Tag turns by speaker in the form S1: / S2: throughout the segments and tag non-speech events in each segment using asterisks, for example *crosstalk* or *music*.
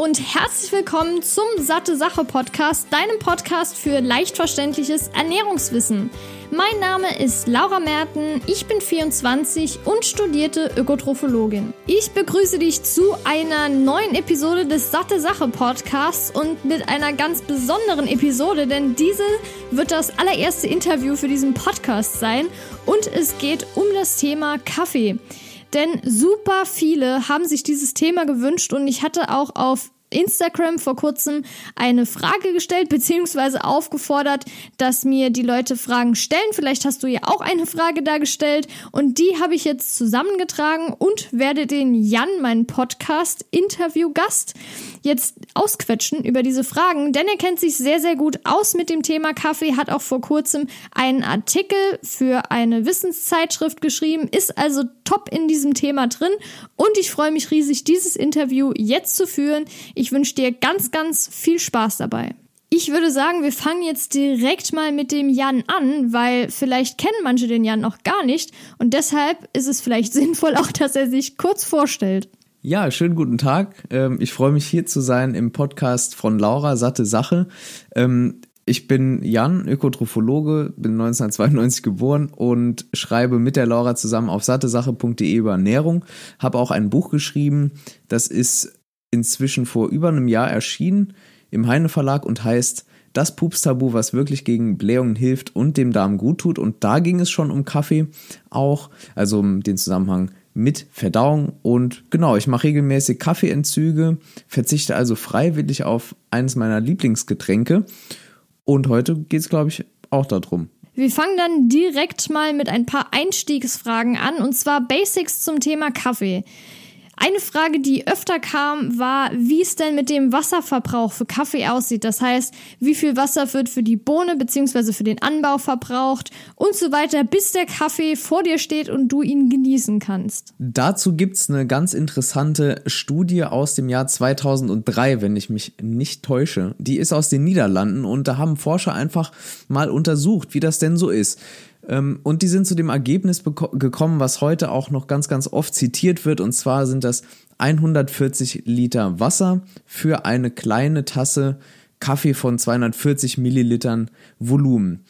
S1: und herzlich willkommen zum Satte Sache Podcast, deinem Podcast für leicht verständliches Ernährungswissen. Mein Name ist Laura Merten, ich bin 24 und studierte Ökotrophologin. Ich begrüße dich zu einer neuen Episode des Satte Sache Podcasts und mit einer ganz besonderen Episode, denn diese wird das allererste Interview für diesen Podcast sein und es geht um das Thema Kaffee. Denn super viele haben sich dieses Thema gewünscht und ich hatte auch auf Instagram vor kurzem eine Frage gestellt, beziehungsweise aufgefordert, dass mir die Leute Fragen stellen. Vielleicht hast du ja auch eine Frage da gestellt und die habe ich jetzt zusammengetragen und werde den Jan, meinen Podcast-Interview-Gast, jetzt ausquetschen über diese Fragen, denn er kennt sich sehr, sehr gut aus mit dem Thema Kaffee, hat auch vor kurzem einen Artikel für eine Wissenszeitschrift geschrieben, ist also top in diesem Thema drin und ich freue mich riesig, dieses Interview jetzt zu führen. Ich wünsche dir ganz, ganz viel Spaß dabei. Ich würde sagen, wir fangen jetzt direkt mal mit dem Jan an, weil vielleicht kennen manche den Jan noch gar nicht und deshalb ist es vielleicht *laughs* sinnvoll auch, dass er sich kurz vorstellt.
S2: Ja, schönen guten Tag. Ähm, ich freue mich hier zu sein im Podcast von Laura Satte Sache. Ähm, ich bin Jan, Ökotrophologe, bin 1992 geboren und schreibe mit der Laura zusammen auf sattesache.de über Ernährung. Habe auch ein Buch geschrieben, das ist inzwischen vor über einem Jahr erschienen im Heine Verlag und heißt Das Pupstabu, was wirklich gegen Blähungen hilft und dem Darm gut tut. Und da ging es schon um Kaffee auch, also um den Zusammenhang mit Verdauung. Und genau, ich mache regelmäßig Kaffeeentzüge, verzichte also freiwillig auf eines meiner Lieblingsgetränke. Und heute geht es, glaube ich, auch darum.
S1: Wir fangen dann direkt mal mit ein paar Einstiegsfragen an, und zwar Basics zum Thema Kaffee. Eine Frage, die öfter kam, war, wie es denn mit dem Wasserverbrauch für Kaffee aussieht. Das heißt, wie viel Wasser wird für die Bohne bzw. für den Anbau verbraucht und so weiter, bis der Kaffee vor dir steht und du ihn genießen kannst.
S2: Dazu gibt's eine ganz interessante Studie aus dem Jahr 2003, wenn ich mich nicht täusche. Die ist aus den Niederlanden und da haben Forscher einfach mal untersucht, wie das denn so ist. Ähm, und die sind zu dem Ergebnis gekommen, was heute auch noch ganz, ganz oft zitiert wird. Und zwar sind das 140 Liter Wasser für eine kleine Tasse Kaffee von 240 Millilitern Volumen.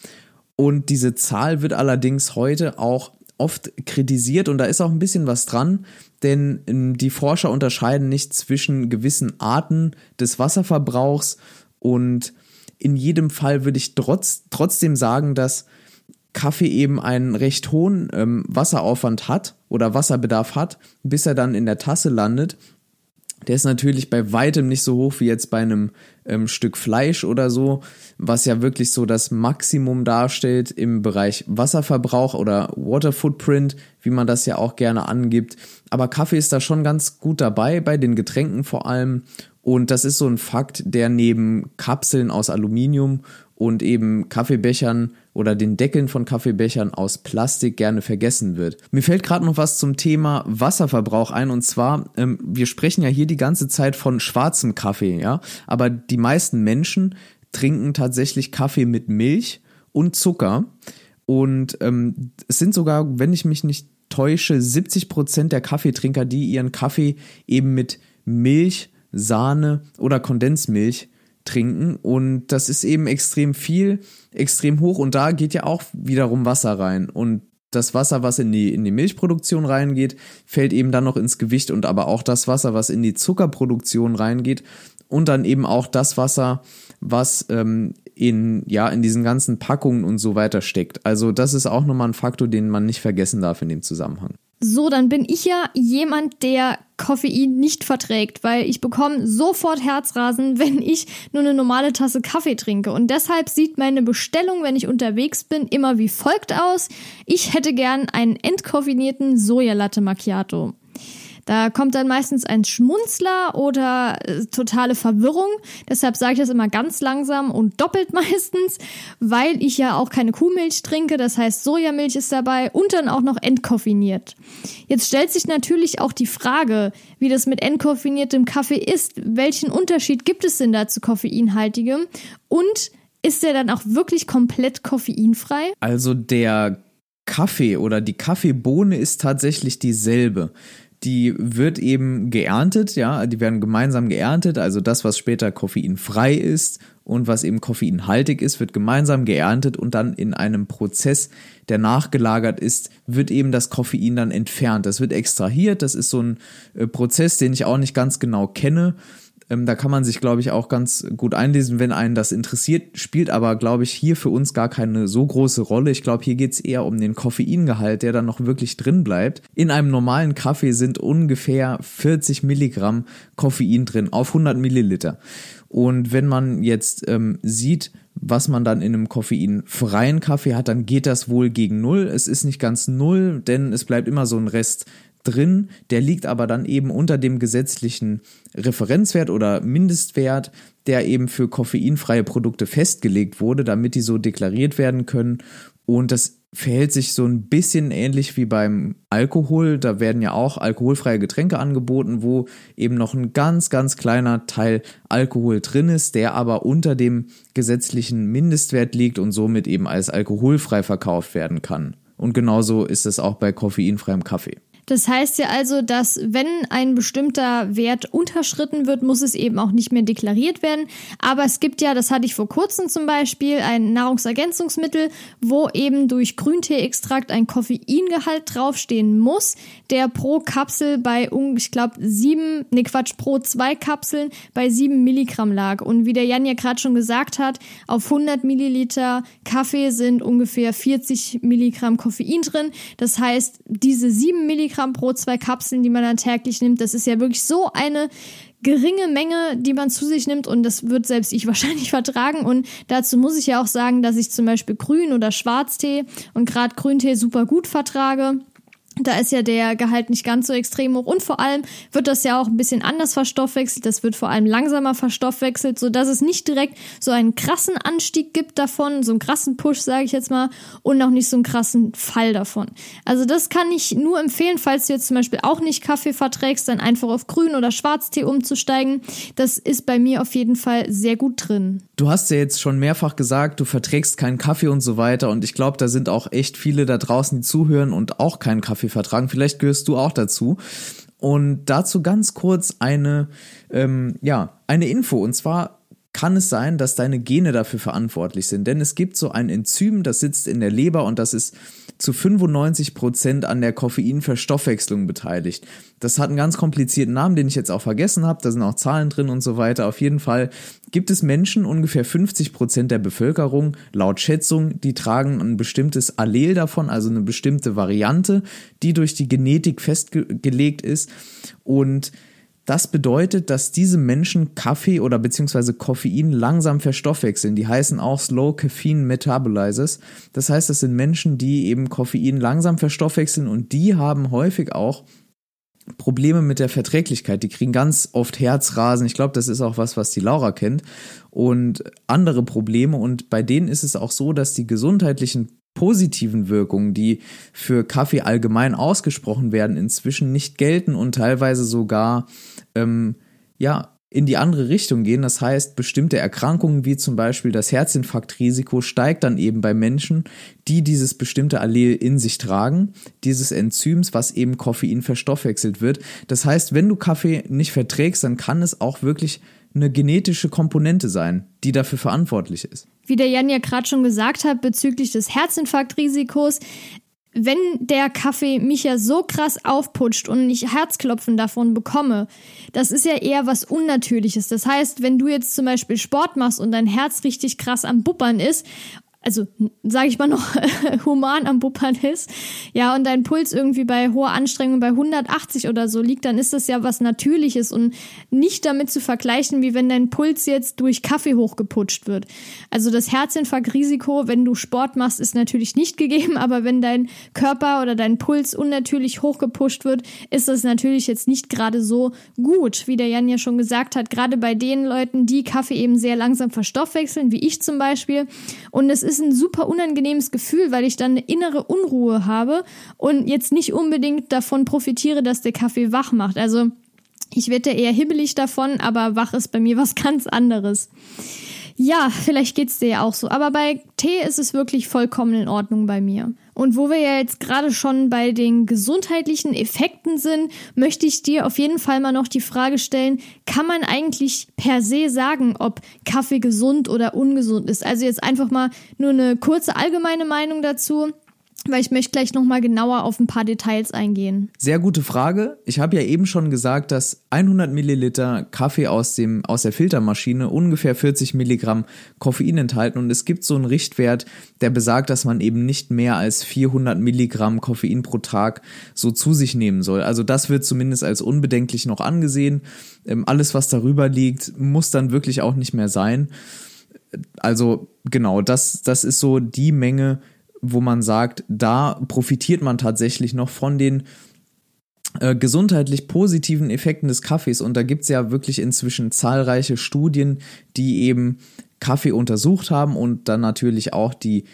S2: Und diese Zahl wird allerdings heute auch oft kritisiert und da ist auch ein bisschen was dran, denn ähm, die Forscher unterscheiden nicht zwischen gewissen Arten des Wasserverbrauchs und in jedem Fall würde ich trotz, trotzdem sagen, dass Kaffee eben einen recht hohen ähm, Wasseraufwand hat oder Wasserbedarf hat, bis er dann in der Tasse landet. Der ist natürlich bei weitem nicht so hoch wie jetzt bei einem ähm, Stück Fleisch oder so, was ja wirklich so das Maximum darstellt im Bereich Wasserverbrauch oder Water Footprint, wie man das ja auch gerne angibt. Aber Kaffee ist da schon ganz gut dabei, bei den Getränken vor allem. Und das ist so ein Fakt, der neben Kapseln aus Aluminium und eben Kaffeebechern oder den Deckeln von Kaffeebechern aus Plastik gerne vergessen wird. Mir fällt gerade noch was zum Thema Wasserverbrauch ein und zwar, ähm, wir sprechen ja hier die ganze Zeit von schwarzem Kaffee, ja, aber die meisten Menschen trinken tatsächlich Kaffee mit Milch und Zucker und ähm, es sind sogar, wenn ich mich nicht täusche, 70 Prozent der Kaffeetrinker, die ihren Kaffee eben mit Milch, Sahne oder Kondensmilch trinken und das ist eben extrem viel, extrem hoch und da geht ja auch wiederum Wasser rein und das Wasser, was in die, in die Milchproduktion reingeht, fällt eben dann noch ins Gewicht und aber auch das Wasser, was in die Zuckerproduktion reingeht und dann eben auch das Wasser, was ähm, in, ja, in diesen ganzen Packungen und so weiter steckt. Also das ist auch nochmal ein Faktor, den man nicht vergessen darf in dem Zusammenhang.
S1: So, dann bin ich ja jemand, der Koffein nicht verträgt, weil ich bekomme sofort Herzrasen, *laughs* wenn ich nur eine normale Tasse Kaffee trinke. Und deshalb sieht meine Bestellung, wenn ich unterwegs bin, immer wie folgt aus. Ich hätte gern einen entkoffinierten Sojalatte Macchiato. Da kommt dann meistens ein Schmunzler oder äh, totale Verwirrung. Deshalb sage ich das immer ganz langsam und doppelt *laughs* meistens, weil ich ja auch keine Kuhmilch trinke. Das heißt, Sojamilch ist dabei und dann auch noch entkoffiniert. Jetzt stellt sich natürlich auch die Frage, wie das mit entkoffiniertem Kaffee ist. Welchen Unterschied gibt es denn da zu koffeinhaltigem? Und ist der dann auch wirklich komplett koffeinfrei?
S2: Also der Kaffee oder die Kaffeebohne ist tatsächlich dieselbe. Die wird eben geerntet, ja, die werden gemeinsam geerntet, also das, was später koffeinfrei ist und was eben koffeinhaltig ist, wird gemeinsam geerntet und dann in einem Prozess, der nachgelagert ist, wird eben das Koffein dann entfernt. Das wird extrahiert, das ist so ein äh, Prozess, den ich auch nicht ganz genau kenne. Ähm, da kann man sich, glaube ich, auch ganz gut einlesen, wenn einen das interessiert, spielt aber, glaube ich, hier für uns gar keine so große Rolle. Ich glaube, hier geht es eher um den Koffeingehalt, der dann noch wirklich drin bleibt. In einem normalen Kaffee sind ungefähr 40 Milligramm Koffein drin auf 100 Milliliter. Und wenn man jetzt ähm, sieht, was man dann in einem koffeinfreien Kaffee hat, dann geht das wohl gegen null. Es ist nicht ganz null, denn es bleibt immer so ein Rest drin, der liegt aber dann eben unter dem gesetzlichen Referenzwert oder Mindestwert, der eben für koffeinfreie Produkte festgelegt wurde, damit die so deklariert werden können. Und das verhält sich so ein bisschen ähnlich wie beim Alkohol. Da werden ja auch alkoholfreie Getränke angeboten, wo eben noch ein ganz, ganz kleiner Teil Alkohol drin ist, der aber unter dem gesetzlichen Mindestwert liegt und somit eben als alkoholfrei verkauft werden kann. Und genauso ist es auch bei koffeinfreiem Kaffee.
S1: Das heißt ja also, dass wenn ein bestimmter Wert unterschritten wird, muss es eben auch nicht mehr deklariert werden. Aber es gibt ja, das hatte ich vor kurzem zum Beispiel, ein Nahrungsergänzungsmittel, wo eben durch Grünteeextrakt ein Koffeingehalt draufstehen muss, der pro Kapsel bei, ich glaube, sieben, ne Quatsch, pro zwei Kapseln bei sieben Milligramm lag. Und wie der Jan ja gerade schon gesagt hat, auf 100 Milliliter Kaffee sind ungefähr 40 Milligramm Koffein drin. Das heißt, diese sieben Milligramm Milligramm pro zwei Kapseln, die man dann täglich nimmt. Das ist ja wirklich so eine geringe Menge, die man zu sich nimmt und das wird selbst ich *laughs* wahrscheinlich vertragen. Und dazu muss ich ja auch sagen, dass ich zum Beispiel Grün- oder Schwarztee und gerade Grüntee super gut vertrage. Da ist ja der Gehalt nicht ganz so extrem hoch und vor allem wird das ja auch ein bisschen anders verstoffwechselt. Das wird vor allem langsamer verstoffwechselt, so dass es nicht direkt so einen krassen Anstieg gibt davon, so einen krassen Push, sage ich jetzt mal, und auch nicht so einen krassen Fall davon. Also das kann ich nur empfehlen, falls du jetzt zum Beispiel auch nicht Kaffee verträgst, dann einfach auf Grün- oder Schwarztee umzusteigen. Das ist bei mir auf jeden Fall sehr gut drin.
S2: Du hast ja jetzt schon mehrfach gesagt, du verträgst keinen Kaffee und so weiter und ich glaube, da sind auch echt viele da draußen, die zuhören und auch keinen Kaffee vertragen. Vielleicht gehörst du auch dazu. Und dazu ganz kurz eine, ähm, ja, eine Info. Und zwar kann es sein, dass deine Gene dafür verantwortlich sind. Denn es gibt so ein Enzym, das sitzt in der Leber und das ist zu 95 Prozent an der Koffeinverstoffwechslung beteiligt. Das hat einen ganz komplizierten Namen, den ich jetzt auch vergessen habe. Da sind auch Zahlen drin und so weiter. Auf jeden Fall gibt es Menschen, ungefähr 50 Prozent der Bevölkerung, laut Schätzung, die tragen ein bestimmtes Allel davon, also eine bestimmte Variante, die durch die Genetik festgelegt ist. Und das bedeutet, dass diese Menschen Kaffee oder beziehungsweise Koffein langsam verstoffwechseln. Die heißen auch Slow Caffeine Metabolizers. Das heißt, das sind Menschen, die eben Koffein langsam verstoffwechseln und die haben häufig auch Probleme mit der Verträglichkeit. Die kriegen ganz oft Herzrasen. Ich glaube, das ist auch was, was die Laura kennt. Und andere Probleme. Und bei denen ist es auch so, dass die gesundheitlichen positiven Wirkungen, die für Kaffee allgemein ausgesprochen werden, inzwischen nicht gelten und teilweise sogar ähm, ja in die andere Richtung gehen. Das heißt, bestimmte Erkrankungen wie zum Beispiel das Herzinfarktrisiko steigt dann eben bei Menschen, die dieses bestimmte Allel in sich tragen, dieses Enzyms, was eben Koffein verstoffwechselt wird. Das heißt, wenn du Kaffee nicht verträgst, dann kann es auch wirklich eine genetische Komponente sein, die dafür verantwortlich ist.
S1: Wie der Jan ja gerade schon gesagt hat, bezüglich des Herzinfarktrisikos, wenn der Kaffee mich ja so krass aufputscht und ich Herzklopfen davon bekomme, das ist ja eher was Unnatürliches. Das heißt, wenn du jetzt zum Beispiel Sport machst und dein Herz richtig krass am Buppern ist also sage ich mal noch *laughs* human am Buppern ist, ja, und dein Puls irgendwie bei hoher Anstrengung bei 180 oder so liegt, dann ist das ja was Natürliches und nicht damit zu vergleichen, wie wenn dein Puls jetzt durch Kaffee hochgeputscht wird. Also das Herzinfarktrisiko, wenn du Sport machst, ist natürlich nicht gegeben, aber wenn dein Körper oder dein Puls unnatürlich hochgepusht wird, ist das natürlich jetzt nicht gerade so gut, wie der Jan ja schon gesagt hat, gerade bei den Leuten, die Kaffee eben sehr langsam verstoffwechseln, wie ich zum Beispiel. Und es ist ein super unangenehmes Gefühl, weil ich dann eine innere Unruhe habe und jetzt nicht unbedingt davon profitiere, dass der Kaffee wach macht. Also ich werde eher hibbelig davon, aber wach ist bei mir was *laughs* ganz anderes. Ja, vielleicht geht's dir ja auch so. Aber bei Tee ist es wirklich vollkommen in Ordnung bei mir. Und wo wir ja jetzt gerade schon bei den gesundheitlichen Effekten sind, möchte ich dir auf jeden Fall mal noch die Frage stellen, kann man eigentlich per se sagen, ob Kaffee gesund oder ungesund ist? Also jetzt einfach mal nur eine kurze allgemeine Meinung dazu weil ich möchte gleich nochmal genauer auf ein paar Details eingehen.
S2: Sehr gute Frage. Ich habe ja eben schon gesagt, dass 100 Milliliter Kaffee aus, dem, aus der Filtermaschine ungefähr 40 Milligramm Koffein enthalten und es gibt so einen Richtwert, der besagt, dass man eben nicht mehr als 400 Milligramm Koffein pro Tag so zu sich nehmen soll. Also das wird zumindest als unbedenklich noch angesehen. Ähm, alles, was darüber liegt, muss dann wirklich auch nicht mehr sein. Also genau, das, das ist so die Menge, wo man sagt, da profitiert man tatsächlich noch von den äh, gesundheitlich positiven Effekten des Kaffees. Und da gibt es ja wirklich inzwischen zahlreiche Studien, die eben Kaffee untersucht haben und dann natürlich auch die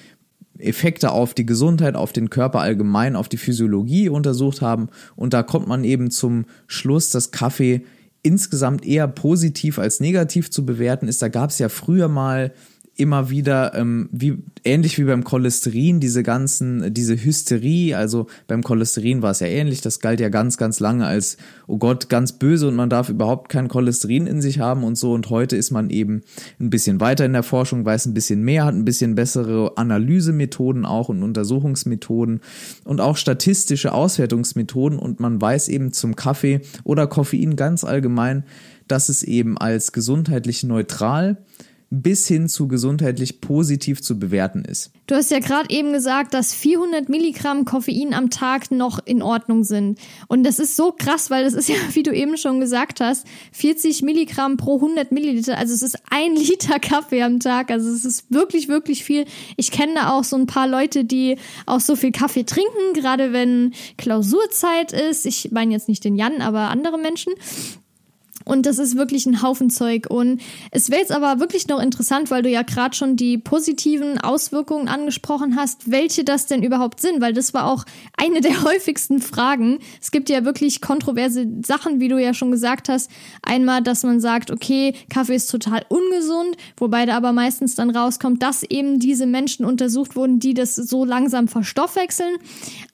S2: Effekte auf die Gesundheit, auf den Körper allgemein, auf die Physiologie untersucht haben. Und da kommt man eben zum Schluss, dass Kaffee insgesamt eher positiv als negativ zu bewerten ist. Da gab es ja früher mal immer wieder, ähm, wie, ähnlich wie beim Cholesterin, diese ganzen, diese Hysterie, also beim Cholesterin war es ja ähnlich, das galt ja ganz, ganz lange als, oh Gott, ganz böse und man darf überhaupt kein Cholesterin in sich haben und so. Und heute ist man eben ein bisschen weiter in der Forschung, weiß ein bisschen mehr, hat ein bisschen bessere Analysemethoden auch und Untersuchungsmethoden und auch statistische Auswertungsmethoden. Und man weiß eben zum Kaffee oder Koffein ganz allgemein, dass es eben als gesundheitlich neutral bis hin zu gesundheitlich positiv zu bewerten ist.
S1: Du hast ja gerade eben gesagt, dass 400 Milligramm Koffein am Tag noch in Ordnung sind. Und das ist so krass, weil das ist ja, *laughs* wie du eben schon gesagt hast, 40 Milligramm pro 100 Milliliter. Also es ist ein *laughs* Liter Kaffee am Tag. Also es ist wirklich, wirklich viel. Ich kenne da auch so ein paar Leute, die auch so viel Kaffee trinken, gerade wenn Klausurzeit ist. Ich meine jetzt nicht den Jan, aber andere Menschen. Und das ist wirklich ein Haufen Zeug. Und es wäre jetzt aber wirklich noch interessant, weil du ja gerade schon die positiven Auswirkungen angesprochen hast, welche das denn überhaupt sind, weil das war auch eine der *laughs* häufigsten Fragen. Es gibt ja wirklich kontroverse Sachen, wie du ja schon gesagt hast. Einmal, dass man sagt, okay, Kaffee ist total ungesund, wobei da aber meistens dann rauskommt, dass eben diese Menschen untersucht wurden, die das so langsam verstoffwechseln.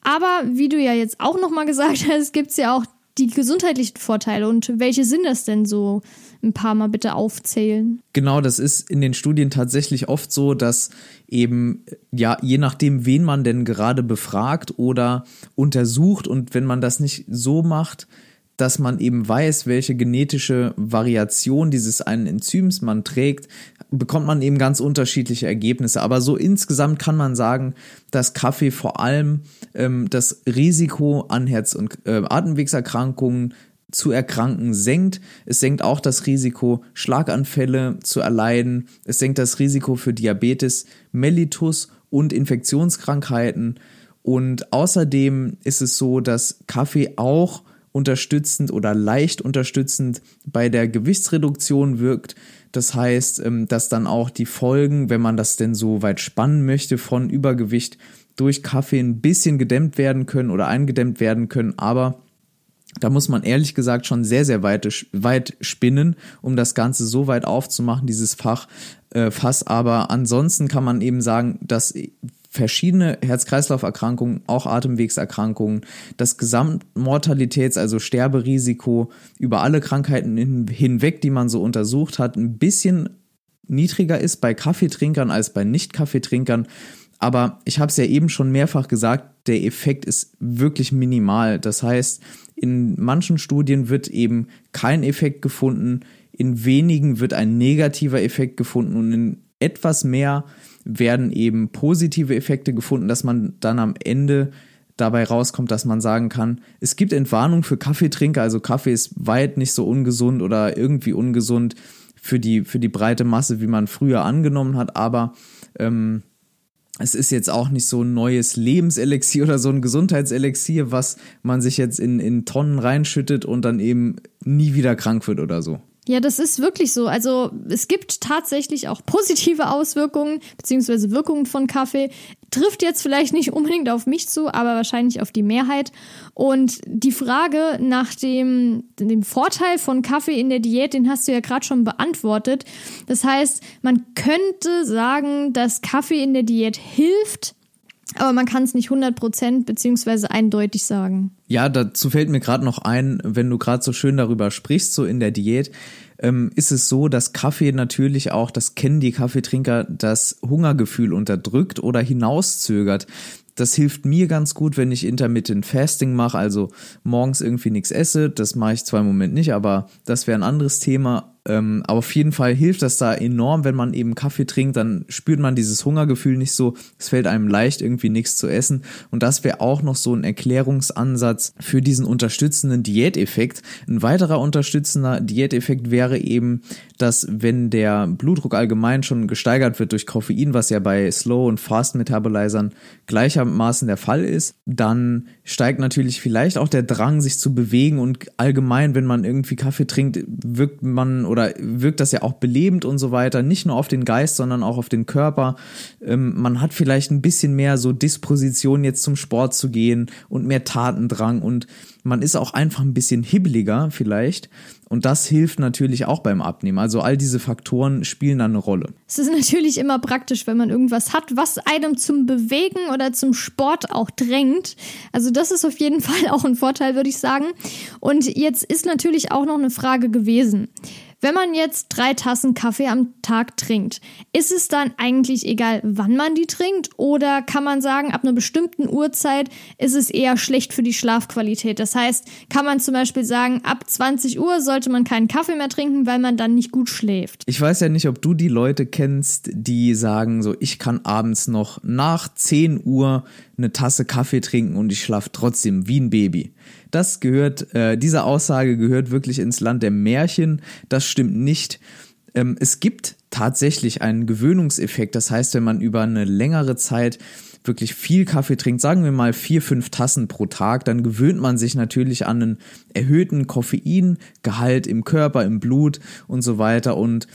S1: Aber wie du ja jetzt auch nochmal gesagt *laughs* hast, gibt es ja auch die gesundheitlichen Vorteile und welche sind das denn so? Ein paar Mal bitte aufzählen.
S2: Genau, das ist in den Studien tatsächlich oft so, dass eben, ja, je nachdem, wen man denn gerade befragt oder untersucht und wenn man das nicht so macht, dass man eben weiß, welche genetische Variation dieses einen Enzyms man trägt, bekommt man eben ganz unterschiedliche Ergebnisse. Aber so insgesamt kann man sagen, dass Kaffee vor allem ähm, das Risiko an Herz- und äh, Atemwegserkrankungen zu erkranken senkt. Es senkt auch das Risiko, Schlaganfälle zu erleiden. Es senkt das Risiko für Diabetes, Mellitus und Infektionskrankheiten. Und außerdem ist es so, dass Kaffee auch unterstützend oder leicht unterstützend bei der Gewichtsreduktion wirkt. Das heißt, ähm, dass dann auch die Folgen, wenn man das denn so weit spannen möchte, von Übergewicht durch Kaffee ein bisschen gedämmt werden können oder eingedämmt werden können. Aber da muss man ehrlich gesagt schon sehr, sehr weit, weit spinnen, um das Ganze so weit aufzumachen, dieses Fach, äh, Fass. Aber ansonsten kann man eben sagen, dass verschiedene Herz-Kreislauf-Erkrankungen, auch Atemwegserkrankungen, das Gesamtmortalitäts-, also Sterberisiko über alle Krankheiten hin, hinweg, die man so untersucht hat, ein bisschen niedriger ist bei Kaffeetrinkern als bei Nicht-Kaffeetrinkern. Aber ich habe es ja eben schon mehrfach gesagt, der Effekt ist wirklich minimal. Das heißt, in manchen Studien wird eben kein Effekt gefunden, in wenigen wird ein negativer Effekt gefunden und in etwas mehr werden eben positive Effekte gefunden, dass man dann am Ende dabei rauskommt, dass man sagen kann, es gibt Entwarnung für Kaffeetrinker, also Kaffee ist weit nicht so ungesund oder irgendwie ungesund für die, für die breite Masse, wie man früher angenommen hat, aber ähm, es ist jetzt auch nicht so ein neues Lebenselixier oder so ein Gesundheitselixier, was man sich jetzt in, in Tonnen reinschüttet und dann eben nie wieder krank wird oder so.
S1: Ja, das ist wirklich so. Also es gibt tatsächlich auch positive Auswirkungen beziehungsweise Wirkungen von Kaffee. Trifft jetzt vielleicht nicht unbedingt auf mich zu, aber wahrscheinlich auf die Mehrheit. Und die Frage nach dem, dem Vorteil von Kaffee in der Diät, den hast du ja gerade schon beantwortet. Das heißt, man könnte sagen, dass Kaffee in der Diät hilft, aber man kann es nicht 100% beziehungsweise eindeutig sagen.
S2: Ja, dazu fällt mir gerade noch ein, wenn du gerade so schön darüber sprichst, so in der Diät, ähm, ist es so, dass Kaffee natürlich auch, das kennen die Kaffeetrinker, das Hungergefühl unterdrückt oder hinauszögert das hilft mir ganz gut, wenn ich Intermittent Fasting mache, also morgens irgendwie nichts esse. Das mache ich zwar im Moment nicht, aber das wäre ein anderes Thema. Ähm, aber auf jeden Fall hilft das da enorm, wenn man eben Kaffee trinkt, dann spürt man dieses Hungergefühl nicht so. Es fällt einem leicht, irgendwie nichts zu essen. Und das wäre auch noch so ein Erklärungsansatz für diesen unterstützenden Diäteffekt. Ein weiterer unterstützender Diäteffekt wäre eben, dass wenn der Blutdruck allgemein schon gesteigert wird durch Koffein, was ja bei Slow- und Fast-Metabolizern gleichermaßen der Fall ist, dann steigt natürlich vielleicht auch der Drang, sich zu bewegen und allgemein, wenn man irgendwie Kaffee trinkt, wirkt man oder wirkt das ja auch belebend und so weiter, nicht nur auf den Geist, sondern auch auf den Körper. Ähm, man hat vielleicht ein bisschen mehr so Disposition jetzt zum Sport zu gehen und mehr Tatendrang und man ist auch einfach ein bisschen hibbeliger vielleicht und das hilft natürlich auch beim Abnehmen. Also all diese Faktoren spielen dann eine Rolle.
S1: Es ist natürlich immer praktisch, wenn man irgendwas hat, was einem zum Bewegen oder zum Sport auch drängt. Also das ist auf jeden *laughs* Fall auch ein Vorteil, würde ich sagen. Und jetzt ist natürlich auch noch eine Frage gewesen. Wenn man jetzt drei Tassen Kaffee am Tag trinkt, ist es dann eigentlich egal, wann man die trinkt? Oder kann man sagen, ab einer bestimmten Uhrzeit ist es eher schlecht für die Schlafqualität? Das heißt, kann man zum Beispiel sagen, ab 20 Uhr sollte man keinen Kaffee mehr trinken, weil man dann nicht gut schläft?
S2: Ich weiß ja nicht, ob du die Leute kennst, die sagen so, ich kann abends noch nach 10 Uhr eine Tasse Kaffee trinken und ich schlafe trotzdem wie ein Baby. Das gehört, äh, diese Aussage gehört wirklich ins Land der Märchen. Das stimmt nicht. Ähm, es gibt tatsächlich einen Gewöhnungseffekt. Das heißt, wenn man über eine längere Zeit wirklich viel Kaffee trinkt, sagen wir mal vier, fünf Tassen pro Tag, dann gewöhnt man sich natürlich an einen erhöhten Koffeingehalt im Körper, im Blut und so weiter und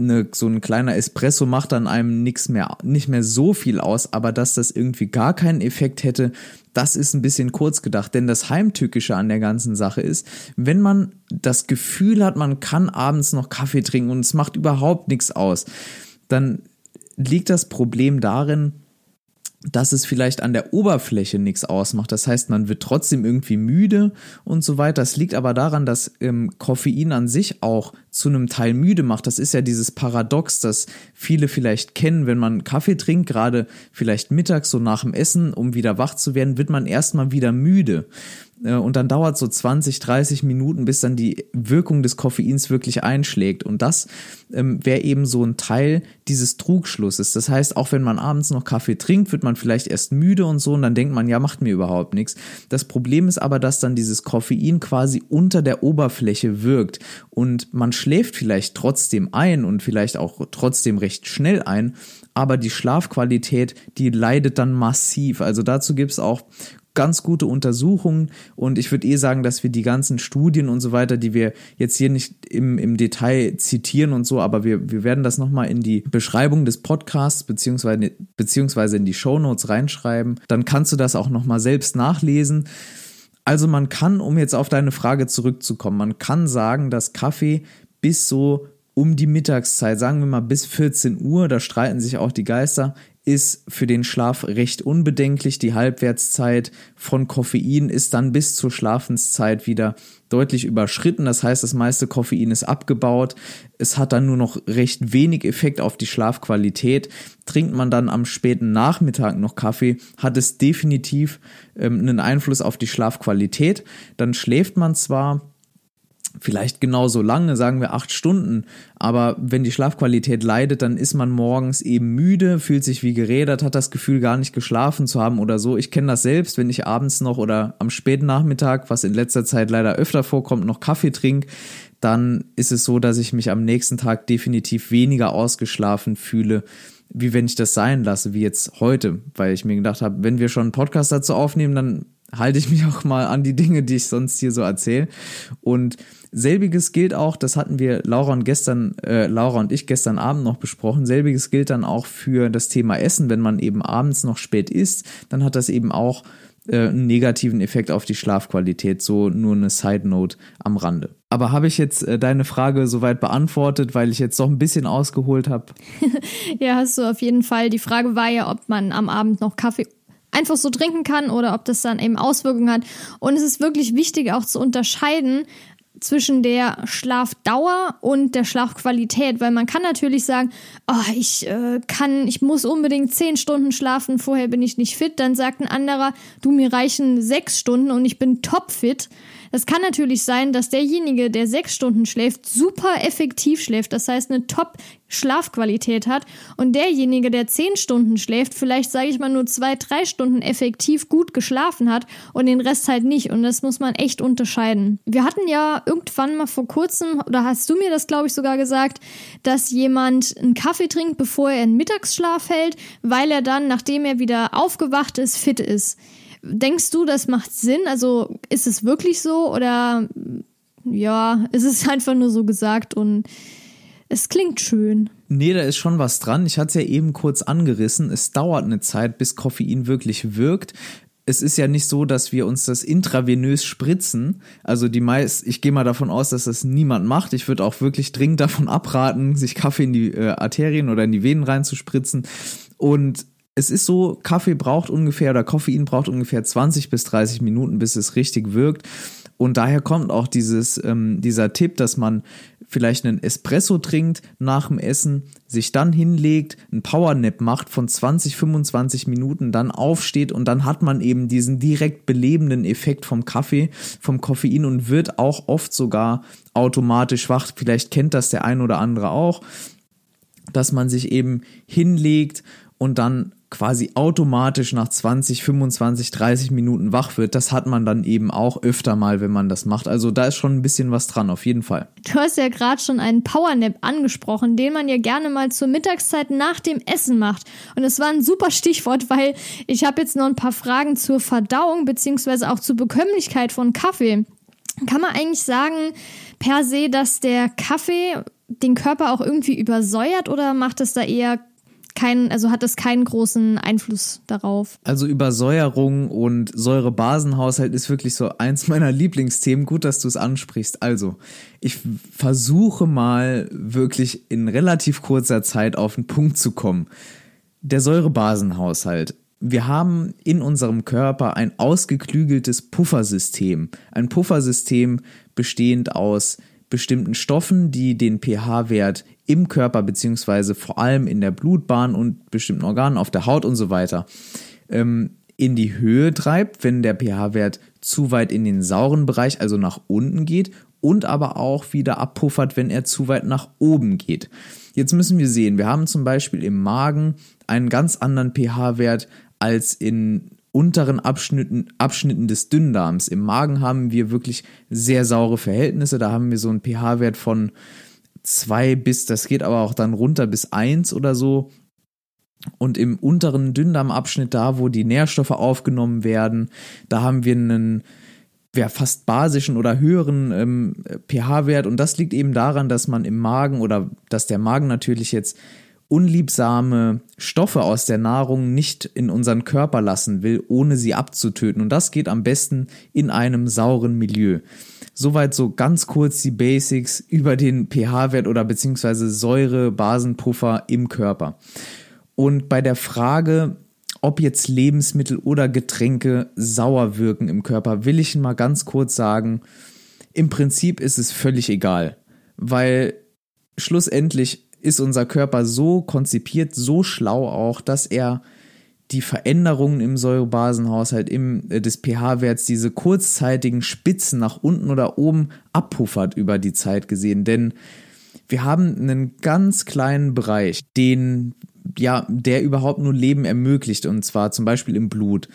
S2: eine, so ein kleiner Espresso macht dann einem nichts mehr, nicht mehr so viel aus, aber dass das irgendwie gar keinen Effekt hätte, das ist ein bisschen kurz gedacht, denn das Heimtückische an der ganzen Sache ist, wenn man das Gefühl hat, man kann abends noch Kaffee trinken und es macht überhaupt nichts aus, dann liegt das Problem darin, dass es vielleicht an der Oberfläche nichts ausmacht. Das heißt, man wird trotzdem irgendwie müde und so weiter. Das liegt aber daran, dass ähm, Koffein an sich auch zu einem Teil müde macht. Das ist ja dieses Paradox, das viele vielleicht kennen, wenn man Kaffee trinkt, gerade vielleicht mittags so nach dem Essen, um wieder wach zu werden, wird man erstmal wieder müde. Äh, und dann dauert so 20, 30 Minuten, bis dann die Wirkung des Koffeins wirklich einschlägt. Und das ähm, wäre eben so ein Teil dieses Trugschlusses. Das heißt, auch wenn man abends noch Kaffee trinkt, wird man vielleicht erst müde und so und dann denkt man, ja, macht mir überhaupt nichts. Das Problem ist aber, dass dann dieses Koffein quasi unter der Oberfläche wirkt und man schläft vielleicht trotzdem ein und vielleicht auch trotzdem recht schnell ein, aber die Schlafqualität, die leidet dann massiv. Also dazu gibt es auch ganz gute Untersuchungen und ich würde eh sagen, dass wir die ganzen Studien und so weiter, die wir jetzt hier nicht im, im Detail zitieren und so, aber wir, wir werden das nochmal in die Beschreibung des Podcasts beziehungsweise, beziehungsweise in die Show Notes reinschreiben. Dann kannst du das auch nochmal selbst nachlesen. Also man kann, um jetzt auf deine Frage zurückzukommen, man kann sagen, dass Kaffee bis so um die Mittagszeit, sagen wir mal bis 14 Uhr, da streiten sich auch die Geister, ist für den Schlaf recht unbedenklich. Die Halbwertszeit von Koffein ist dann bis zur Schlafenszeit wieder deutlich überschritten. Das heißt, das meiste Koffein ist abgebaut. Es hat dann nur noch recht wenig Effekt auf die Schlafqualität. Trinkt man dann am späten Nachmittag noch Kaffee, hat es definitiv ähm, einen Einfluss auf die Schlafqualität. Dann schläft man zwar vielleicht genauso lange, sagen wir acht Stunden, aber wenn die Schlafqualität leidet, dann ist man morgens eben müde, fühlt sich wie gerädert, hat das Gefühl, gar nicht geschlafen zu haben oder so. Ich kenne das selbst, wenn ich abends noch oder am späten Nachmittag, was in letzter Zeit leider öfter vorkommt, noch Kaffee trinke, dann ist es so, dass ich mich am nächsten Tag definitiv weniger ausgeschlafen fühle, wie wenn ich das sein lasse, wie jetzt heute, weil ich mir gedacht habe, wenn wir schon einen Podcast dazu aufnehmen, dann halte ich mich auch mal an die Dinge, die ich sonst hier so erzähle. Und selbiges gilt auch, das hatten wir Laura und gestern, äh, Laura und ich gestern Abend noch besprochen. Selbiges gilt dann auch für das Thema Essen, wenn man eben abends noch spät isst, dann hat das eben auch äh, einen negativen Effekt auf die Schlafqualität. So nur eine Side Note am Rande. Aber habe ich jetzt äh, deine Frage soweit beantwortet, weil ich jetzt doch ein bisschen ausgeholt habe? *laughs*
S1: ja, hast du auf jeden Fall. Die Frage war ja, ob man am Abend noch Kaffee einfach so trinken kann oder ob das dann eben Auswirkungen hat. Und es ist wirklich wichtig auch zu unterscheiden zwischen der Schlafdauer und der Schlafqualität, weil man kann natürlich sagen, oh, ich äh, kann, ich muss unbedingt zehn Stunden schlafen, vorher bin ich nicht fit. Dann sagt ein anderer, du mir reichen sechs Stunden und ich bin topfit. Es kann natürlich sein, dass derjenige, der sechs Stunden schläft, super effektiv schläft, das heißt eine Top-Schlafqualität hat und derjenige, der zehn Stunden schläft, vielleicht, sage ich mal, nur zwei, drei Stunden effektiv gut geschlafen hat und den Rest halt nicht und das muss man echt unterscheiden. Wir hatten ja irgendwann mal vor kurzem, oder hast du mir das, glaube ich, sogar gesagt, dass jemand einen Kaffee trinkt, bevor er einen Mittagsschlaf hält, weil er dann, nachdem er wieder aufgewacht ist, fit ist. Denkst du, das macht Sinn? Also ist es wirklich so oder ja, ist es *laughs* einfach nur so gesagt und es klingt schön.
S2: Nee, da ist schon was dran. Ich hatte es ja eben kurz angerissen. Es dauert eine Zeit, bis Koffein wirklich wirkt. Es ist ja nicht so, dass wir uns das intravenös spritzen. Also die meist, ich gehe mal davon aus, dass das niemand macht. Ich würde auch wirklich dringend davon abraten, sich Kaffee in die äh, Arterien oder in die Venen reinzuspritzen. Und es ist so, Kaffee braucht ungefähr oder Koffein braucht ungefähr 20 bis 30 Minuten, bis es richtig wirkt. Und daher kommt auch dieses, ähm, dieser Tipp, dass man vielleicht einen Espresso trinkt nach dem Essen, sich dann hinlegt, einen Powernap macht von 20, 25 Minuten, dann aufsteht und dann hat man eben diesen direkt belebenden Effekt vom Kaffee, vom Koffein und wird auch oft sogar automatisch wach. Vielleicht kennt das der ein oder andere auch, dass man sich eben hinlegt und dann quasi automatisch nach 20, 25, 30 Minuten wach wird, das hat man dann eben auch öfter mal, wenn man das macht. Also da ist schon ein bisschen was dran, auf jeden Fall.
S1: Du hast ja gerade schon einen Powernap angesprochen, den man ja gerne mal zur Mittagszeit nach dem Essen macht. Und es war ein super Stichwort, weil ich habe jetzt noch ein paar Fragen zur Verdauung beziehungsweise auch zur Bekömmlichkeit von Kaffee. Kann man eigentlich sagen, per se, dass der Kaffee den Körper auch irgendwie übersäuert oder macht es da eher kein, also hat das keinen großen Einfluss darauf.
S2: Also Übersäuerung und Säurebasenhaushalt ist wirklich so eins meiner Lieblingsthemen. Gut, dass du es ansprichst. Also, ich versuche mal wirklich in relativ kurzer Zeit auf den Punkt zu kommen. Der Säurebasenhaushalt. Wir haben in unserem Körper ein ausgeklügeltes Puffersystem. Ein Puffersystem bestehend aus bestimmten Stoffen, die den pH-Wert im Körper beziehungsweise vor allem in der Blutbahn und bestimmten Organen auf der Haut und so weiter ähm, in die Höhe treibt, wenn der pH-Wert zu weit in den sauren Bereich, also nach unten geht und aber auch wieder abpuffert, wenn er zu weit nach oben geht. Jetzt müssen wir sehen, wir haben zum Beispiel im Magen einen ganz anderen pH-Wert als in unteren Abschnitten, Abschnitten des Dünndarms. Im Magen haben wir wirklich sehr saure Verhältnisse. Da haben wir so einen pH-Wert von zwei bis, das geht aber auch dann runter bis eins oder so. Und im unteren Dünndarmabschnitt, da wo die Nährstoffe aufgenommen werden, da haben wir einen ja, fast basischen oder höheren ähm, pH-Wert. Und das liegt eben daran, dass man im Magen oder dass der Magen natürlich jetzt unliebsame Stoffe aus der Nahrung nicht in unseren Körper lassen will, ohne sie abzutöten. Und das geht am besten in einem sauren Milieu. Soweit so ganz kurz die Basics über den pH-Wert oder beziehungsweise Säure-Basenpuffer im Körper. Und bei der Frage, ob jetzt Lebensmittel oder Getränke sauer wirken im Körper, will ich mal ganz kurz sagen, im Prinzip ist es völlig egal, weil schlussendlich ist unser Körper so konzipiert, so schlau auch, dass er die Veränderungen im Säurebasenhaushalt im, äh, des pH-Werts, diese kurzzeitigen Spitzen nach unten oder oben abpuffert über die Zeit gesehen. Denn wir haben einen ganz kleinen Bereich, den, ja, der überhaupt nur Leben ermöglicht, und zwar zum Beispiel im Blut.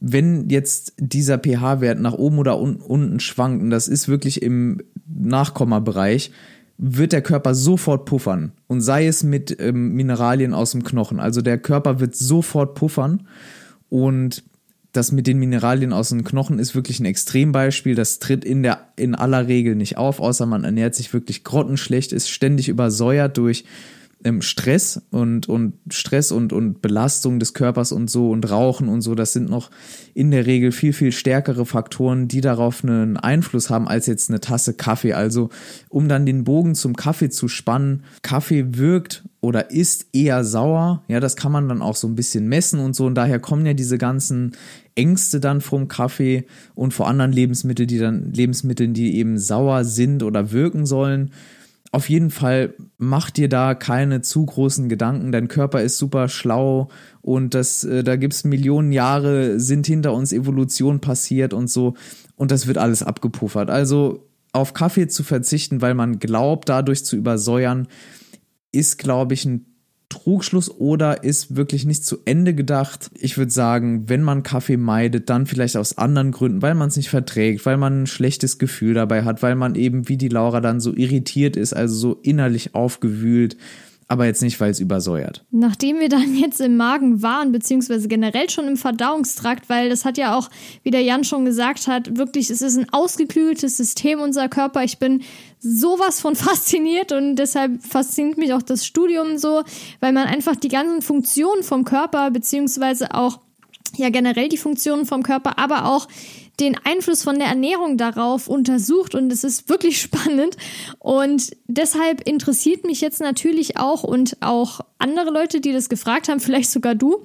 S2: Wenn jetzt dieser pH-Wert nach oben oder un unten schwankt, und das ist wirklich im Nachkommabereich, wird der Körper sofort puffern und sei es mit ähm, Mineralien aus dem Knochen. Also der Körper wird sofort puffern und das mit den Mineralien aus dem Knochen ist wirklich ein Extrembeispiel. Das tritt in der in aller Regel nicht auf, außer man ernährt sich wirklich grottenschlecht, ist ständig übersäuert durch Stress und, und Stress und, und Belastung des Körpers und so und Rauchen und so, das sind noch in der Regel viel, viel stärkere Faktoren, die darauf einen Einfluss haben als jetzt eine Tasse Kaffee. Also, um dann den Bogen zum Kaffee zu spannen, Kaffee wirkt oder ist eher sauer. Ja, das kann man dann auch so ein bisschen messen und so. Und daher kommen ja diese ganzen Ängste dann vom Kaffee und vor anderen Lebensmitteln, die dann Lebensmitteln, die eben sauer sind oder wirken sollen auf jeden Fall mach dir da keine zu großen Gedanken. Dein Körper ist super schlau und das, äh, da gibt's Millionen Jahre, sind hinter uns Evolution passiert und so. Und das wird alles abgepuffert. Also auf Kaffee zu verzichten, weil man glaubt, dadurch zu übersäuern, ist, glaube ich, ein Trugschluss oder ist wirklich nicht zu Ende gedacht. Ich würde sagen, wenn man Kaffee meidet, dann vielleicht aus anderen Gründen, weil man es nicht verträgt, weil man ein schlechtes Gefühl dabei hat, weil man eben wie die Laura dann so irritiert ist, also so innerlich aufgewühlt aber jetzt nicht, weil es übersäuert.
S1: Nachdem wir dann jetzt im Magen waren, beziehungsweise generell schon im Verdauungstrakt, weil das hat ja auch, wie der Jan schon gesagt hat, wirklich, es ist ein ausgeklügeltes System, unser Körper. Ich bin sowas von *laughs* fasziniert und deshalb fasziniert mich auch das Studium so, weil man einfach die ganzen Funktionen vom Körper, beziehungsweise auch ja generell die Funktionen vom Körper, aber auch den Einfluss von der Ernährung darauf untersucht und es ist wirklich *laughs* spannend. Und deshalb interessiert mich jetzt natürlich auch und auch andere Leute, die das gefragt haben, vielleicht sogar du,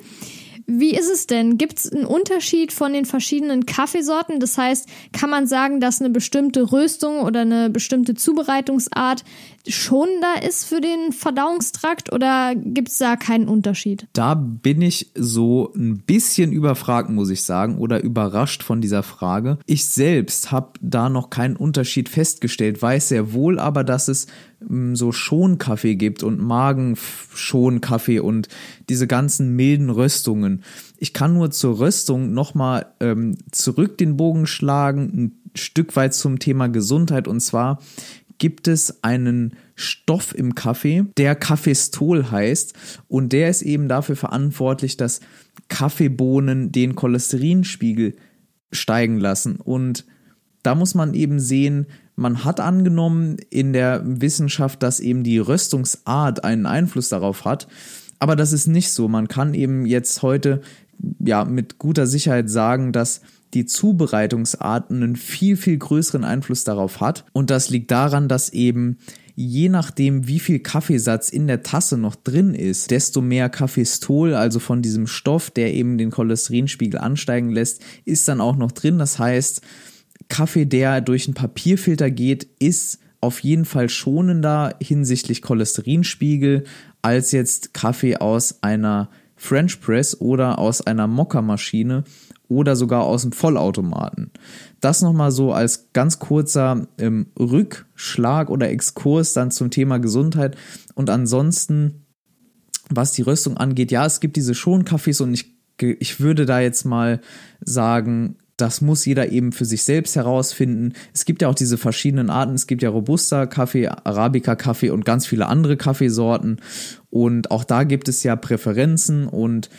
S1: wie ist es denn? Gibt es einen Unterschied von den verschiedenen Kaffeesorten? Das heißt, kann man sagen, dass eine bestimmte Röstung oder eine bestimmte Zubereitungsart schonender ist für den Verdauungstrakt oder gibt es da keinen Unterschied?
S2: Da bin ich so ein bisschen überfragt, muss ich sagen, oder überrascht von dieser Frage. Ich selbst habe da noch keinen Unterschied festgestellt, weiß sehr wohl aber, dass es so Schonkaffee gibt und Magenschonkaffee und diese ganzen milden Röstungen. Ich kann nur zur Röstung nochmal ähm, zurück den Bogen schlagen, ein Stück weit zum Thema Gesundheit. Und zwar gibt es einen Stoff im Kaffee, der Kaffeestol heißt. Und der ist eben dafür verantwortlich, dass Kaffeebohnen den Cholesterinspiegel steigen lassen. Und da muss man eben sehen, man hat angenommen in der Wissenschaft, dass eben die Röstungsart einen Einfluss darauf hat. Aber das ist nicht so. Man kann eben jetzt heute ja mit guter Sicherheit sagen, dass die Zubereitungsart einen viel, viel größeren Einfluss darauf hat. Und das liegt daran, dass eben je nachdem, wie viel Kaffeesatz in der Tasse noch drin ist, desto mehr Kaffeestol, also von diesem Stoff, der eben den Cholesterinspiegel ansteigen lässt, ist dann auch noch drin. Das heißt, Kaffee, der durch einen Papierfilter geht, ist auf jeden Fall schonender hinsichtlich Cholesterinspiegel als jetzt Kaffee aus einer French Press oder aus einer Mokka-Maschine oder sogar aus dem Vollautomaten. Das nochmal so als ganz kurzer ähm, Rückschlag oder Exkurs dann zum Thema Gesundheit. Und ansonsten, was die Röstung angeht, ja, es gibt diese Schonkaffees und ich, ich würde da jetzt mal sagen, das muss jeder eben für sich selbst herausfinden. Es gibt ja auch diese verschiedenen Arten. Es gibt ja Robusta-Kaffee, Arabica-Kaffee und ganz viele andere Kaffeesorten. Und auch da gibt es ja Präferenzen. Und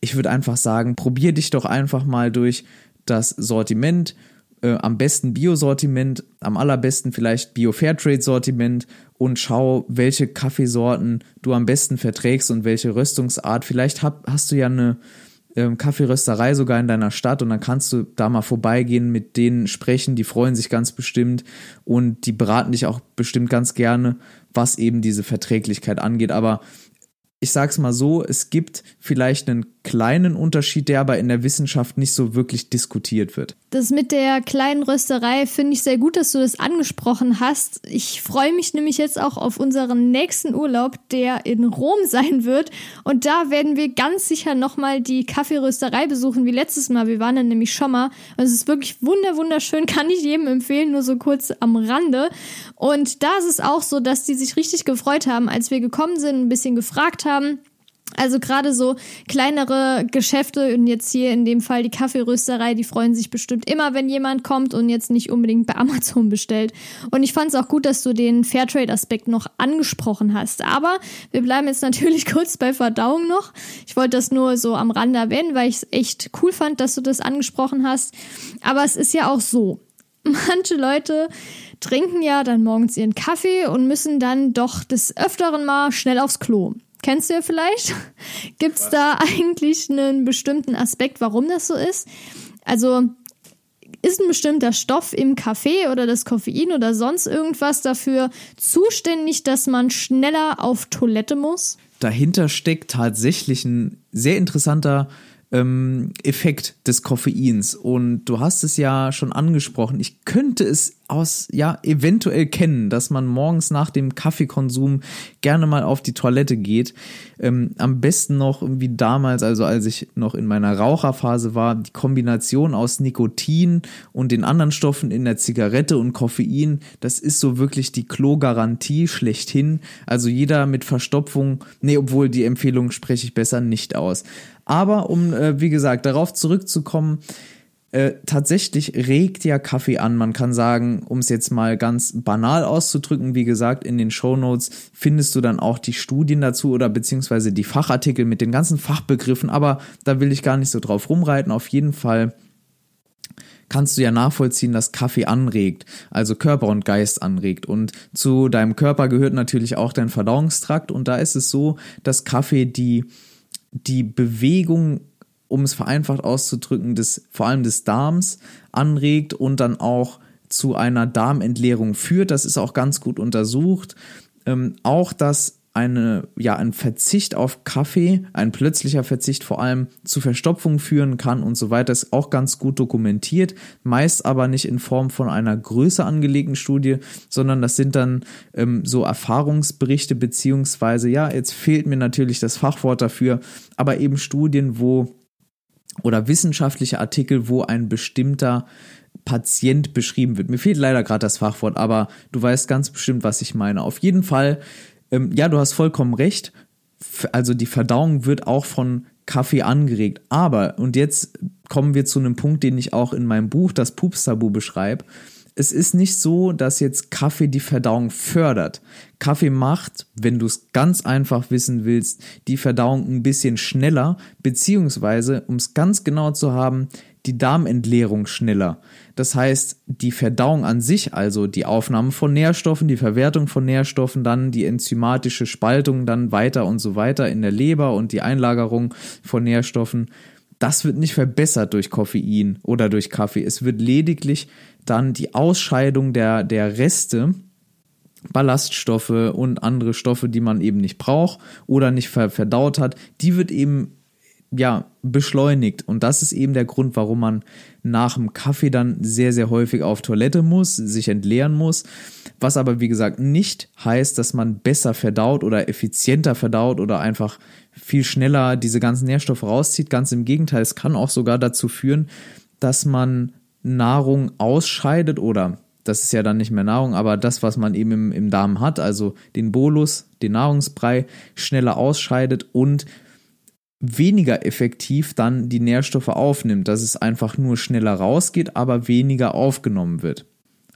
S2: ich würde einfach sagen, probier dich doch einfach mal durch das Sortiment. Äh, am besten Bio-Sortiment, am allerbesten vielleicht Bio-Fairtrade-Sortiment und schau, welche Kaffeesorten du am besten verträgst und welche Röstungsart. Vielleicht hab, hast du ja eine ähm, Kaffeerösterei sogar in deiner Stadt und dann kannst du da mal vorbeigehen, mit denen sprechen, die freuen sich ganz bestimmt und die beraten dich auch bestimmt ganz gerne, was eben diese Verträglichkeit angeht. Aber ich sag's mal so, es gibt vielleicht einen kleinen Unterschied, der aber in der Wissenschaft nicht so wirklich diskutiert wird.
S1: Das mit der kleinen Rösterei finde ich sehr gut, dass du das angesprochen hast. Ich freue mich nämlich jetzt auch auf unseren nächsten Urlaub, der in Rom *laughs* sein wird. Und da werden wir ganz sicher nochmal die Kaffeerösterei besuchen, wie letztes Mal. Wir waren dann nämlich schon mal. Und es ist wirklich wunder, wunderschön, *laughs* kann ich jedem empfehlen, nur so kurz am Rande. Und da ist es auch so, dass die sich richtig gefreut haben, als wir gekommen sind, ein bisschen gefragt haben also gerade so kleinere Geschäfte und jetzt hier in dem Fall die Kaffeerösterei, die freuen sich bestimmt immer, wenn jemand kommt und jetzt nicht unbedingt bei Amazon bestellt. Und ich fand es auch gut, dass du den Fairtrade-Aspekt noch angesprochen hast. Aber wir bleiben jetzt natürlich *laughs* kurz bei Verdauung noch. Ich wollte das nur so am Rande erwähnen, weil ich es echt cool fand, dass du das angesprochen hast. Aber es ist ja auch so, *laughs* manche Leute trinken ja dann morgens ihren Kaffee und müssen dann doch des Öfteren mal schnell aufs Klo. Kennst du ja vielleicht? *laughs* Gibt es da eigentlich einen bestimmten Aspekt, warum das so ist? Also ist ein bestimmter Stoff im Kaffee oder das Koffein oder sonst irgendwas dafür zuständig, dass man schneller auf Toilette muss?
S2: Dahinter steckt tatsächlich ein sehr interessanter ähm, Effekt des Koffeins. Und du hast es ja schon angesprochen. Ich könnte es aus, ja, eventuell kennen, dass man morgens nach dem Kaffeekonsum gerne mal auf die Toilette geht. Ähm, am besten noch wie damals, also als ich noch in meiner Raucherphase war, die Kombination aus Nikotin und den anderen Stoffen in der Zigarette und Koffein, das ist so wirklich die Klo-Garantie schlechthin. Also jeder mit Verstopfung, nee, obwohl die Empfehlung spreche ich besser nicht aus. Aber um, äh, wie gesagt, darauf zurückzukommen, äh, tatsächlich regt ja Kaffee an. Man kann sagen, um es jetzt mal ganz banal auszudrücken, wie gesagt, in den Show Notes findest du dann auch die Studien dazu oder beziehungsweise die Fachartikel mit den ganzen Fachbegriffen, aber da will ich gar nicht so drauf rumreiten. Auf jeden Fall kannst du ja nachvollziehen, dass Kaffee anregt, also Körper und Geist anregt. Und zu deinem Körper gehört natürlich auch dein Verdauungstrakt. Und da ist es so, dass Kaffee die die Bewegung, um es vereinfacht auszudrücken, des, vor allem des Darms anregt und dann auch zu einer Darmentleerung führt. Das ist auch ganz gut untersucht. Ähm, auch, dass eine, ja, ein Verzicht auf Kaffee, ein plötzlicher Verzicht vor allem zu Verstopfung führen kann und so weiter, ist auch ganz gut dokumentiert, meist aber nicht in Form von einer größer angelegten Studie, sondern das sind dann ähm, so Erfahrungsberichte beziehungsweise, ja, jetzt fehlt mir natürlich das Fachwort dafür, aber eben Studien, wo oder wissenschaftliche Artikel, wo ein bestimmter Patient beschrieben wird. Mir fehlt leider gerade das Fachwort, aber du weißt ganz bestimmt, was ich meine. Auf jeden Fall ähm, ja, du hast vollkommen recht. Also die Verdauung wird auch von Kaffee angeregt. Aber, und jetzt kommen wir zu einem Punkt, den ich auch in meinem Buch, das Pups-Tabu, beschreibe. Es ist nicht so, dass jetzt Kaffee die Verdauung fördert. Kaffee macht, wenn du es ganz einfach wissen willst, die Verdauung ein bisschen schneller, beziehungsweise, um es ganz genau zu haben, die Darmentleerung schneller. Das heißt, die Verdauung an sich, also die Aufnahme von Nährstoffen, die Verwertung von Nährstoffen, dann die enzymatische Spaltung dann weiter und so weiter in der Leber und die Einlagerung von Nährstoffen, das wird nicht verbessert durch Koffein oder durch Kaffee. Es wird lediglich dann die Ausscheidung der, der Reste, Ballaststoffe und andere Stoffe, die man eben nicht braucht oder nicht verdaut hat, die wird eben ja, beschleunigt. Und das ist eben der Grund, warum man nach dem Kaffee dann sehr, sehr häufig auf Toilette muss, sich entleeren muss. Was aber, wie gesagt, nicht heißt, dass man besser verdaut oder effizienter verdaut oder einfach viel schneller diese ganzen Nährstoffe rauszieht. Ganz im Gegenteil, es kann auch sogar dazu führen, dass man Nahrung ausscheidet oder das ist ja dann nicht mehr Nahrung, aber das, was man eben im, im Darm hat, also den Bolus, den Nahrungsbrei, schneller ausscheidet und weniger effektiv dann die Nährstoffe aufnimmt, dass es einfach nur schneller rausgeht, aber weniger aufgenommen wird.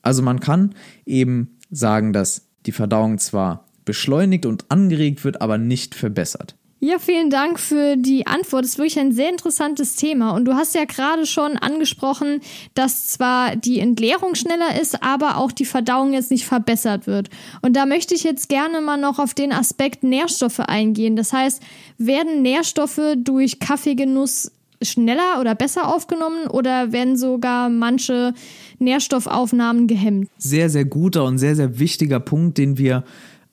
S2: Also man kann eben sagen, dass die Verdauung zwar beschleunigt und angeregt wird, aber nicht verbessert.
S1: Ja, vielen Dank für die Antwort. Das ist wirklich ein sehr interessantes Thema. Und du hast ja gerade schon angesprochen, dass zwar die Entleerung schneller ist, aber auch die Verdauung jetzt nicht verbessert wird. Und da möchte ich jetzt gerne mal noch auf den Aspekt Nährstoffe eingehen. Das heißt, werden Nährstoffe durch Kaffeegenuss schneller oder besser aufgenommen oder werden sogar manche Nährstoffaufnahmen gehemmt?
S2: Sehr, sehr guter und sehr, sehr wichtiger Punkt, den wir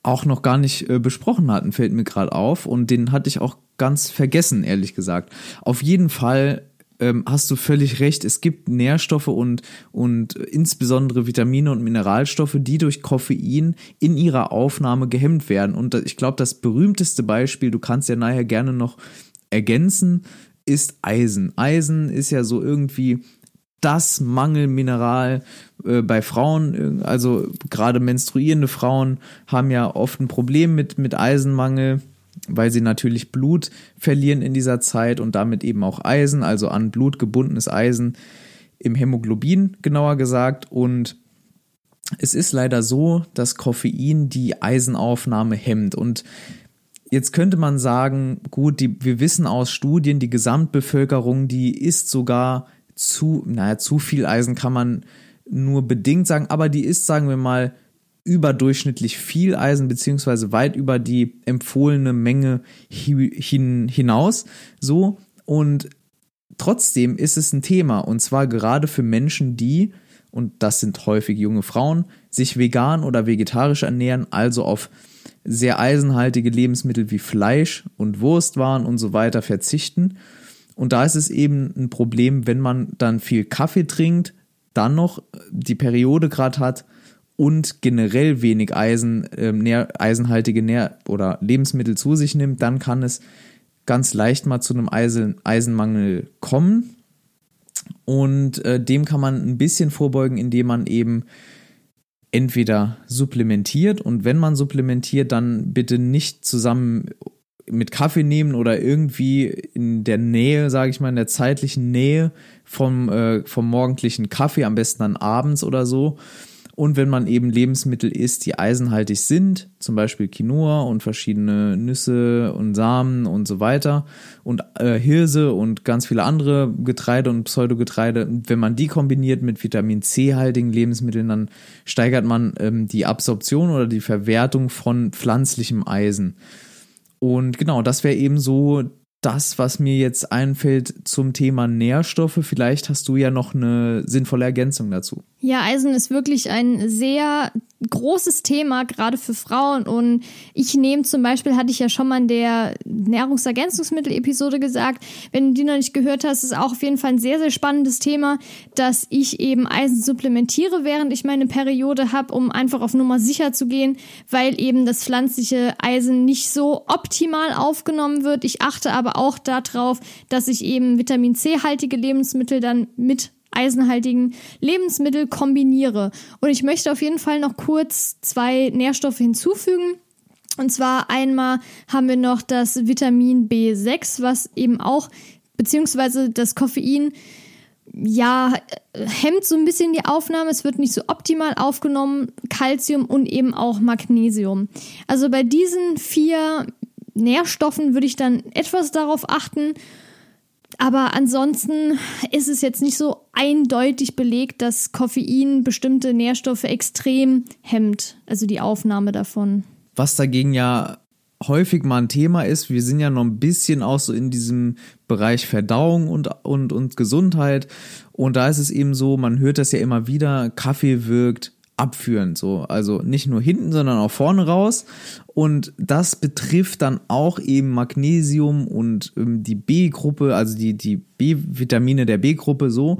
S2: auch noch gar nicht äh, besprochen hatten, fällt mir gerade auf. Und den hatte ich auch ganz vergessen, ehrlich gesagt. Auf jeden Fall ähm, hast du völlig recht. Es gibt Nährstoffe und, und insbesondere Vitamine und Mineralstoffe, die durch Koffein in ihrer Aufnahme gehemmt werden. Und ich glaube, das berühmteste Beispiel, du kannst ja nachher gerne noch ergänzen, ist Eisen. Eisen ist ja so irgendwie das Mangelmineral äh, bei Frauen. Also gerade menstruierende Frauen haben ja oft ein Problem mit, mit Eisenmangel, weil sie natürlich Blut verlieren in dieser Zeit und damit eben auch Eisen, also an Blut gebundenes Eisen im Hämoglobin genauer gesagt. Und es ist leider so, dass Koffein die Eisenaufnahme hemmt und Jetzt könnte man sagen, gut, die, wir wissen aus Studien, die Gesamtbevölkerung, die isst sogar zu, naja, zu viel Eisen kann man nur bedingt sagen, aber die ist, sagen wir mal, überdurchschnittlich viel Eisen, beziehungsweise weit über die empfohlene Menge hin, hinaus. So. Und trotzdem ist es ein Thema. Und zwar gerade für Menschen, die, und das sind häufig junge Frauen, sich vegan oder vegetarisch ernähren, also auf sehr eisenhaltige Lebensmittel wie Fleisch und Wurstwaren und so weiter verzichten. Und da ist es eben ein Problem, wenn man dann viel Kaffee trinkt, dann noch die Periode gerade hat und generell wenig Eisen, äh, nähr, eisenhaltige Nähr oder Lebensmittel zu sich nimmt, dann kann es ganz leicht mal zu einem Eisen, Eisenmangel kommen. Und äh, dem kann man ein bisschen vorbeugen, indem man eben entweder supplementiert und wenn man supplementiert, dann bitte nicht zusammen mit Kaffee nehmen oder irgendwie in der Nähe, sage ich mal, in der zeitlichen Nähe vom, äh, vom morgendlichen Kaffee, am besten dann abends oder so. Und wenn man eben Lebensmittel isst, die eisenhaltig sind, zum Beispiel Quinoa und verschiedene Nüsse und Samen und so weiter und äh, Hirse und ganz viele andere Getreide und Pseudogetreide, wenn man die kombiniert mit Vitamin C-haltigen Lebensmitteln, dann steigert man ähm, die Absorption oder die Verwertung von pflanzlichem Eisen. Und genau, das wäre eben so das, was mir jetzt einfällt zum Thema Nährstoffe. Vielleicht hast du ja noch eine sinnvolle Ergänzung dazu.
S1: Ja, Eisen ist wirklich ein sehr großes Thema, gerade für Frauen. Und ich nehme zum Beispiel, hatte ich ja schon mal in der Nahrungsergänzungsmittel-Episode gesagt, wenn du die noch nicht gehört hast, ist auch auf jeden Fall ein sehr, sehr spannendes Thema, dass ich eben Eisen supplementiere, während ich meine Periode habe, um einfach auf Nummer sicher zu gehen, weil eben das pflanzliche Eisen nicht so optimal aufgenommen wird. Ich achte aber auch darauf, dass ich eben Vitamin C-haltige Lebensmittel dann mit eisenhaltigen Lebensmittel kombiniere. Und ich möchte auf jeden Fall noch kurz zwei Nährstoffe hinzufügen. Und zwar einmal haben wir noch das Vitamin B6, was eben auch, beziehungsweise das Koffein, ja, hemmt so ein bisschen die Aufnahme. Es wird nicht so optimal aufgenommen. Calcium und eben auch Magnesium. Also bei diesen vier Nährstoffen würde ich dann etwas darauf achten aber ansonsten ist es jetzt nicht so eindeutig belegt, dass Koffein bestimmte Nährstoffe extrem hemmt, also die Aufnahme davon.
S2: Was dagegen ja häufig mal ein Thema ist, wir sind ja noch ein bisschen auch so in diesem Bereich Verdauung und, und, und Gesundheit. Und da ist es eben so, man hört das ja immer wieder, Kaffee wirkt abführend, so. Also nicht nur hinten, sondern auch vorne raus. Und das betrifft dann auch eben Magnesium und ähm, die B-Gruppe, also die, die B-Vitamine der B-Gruppe so.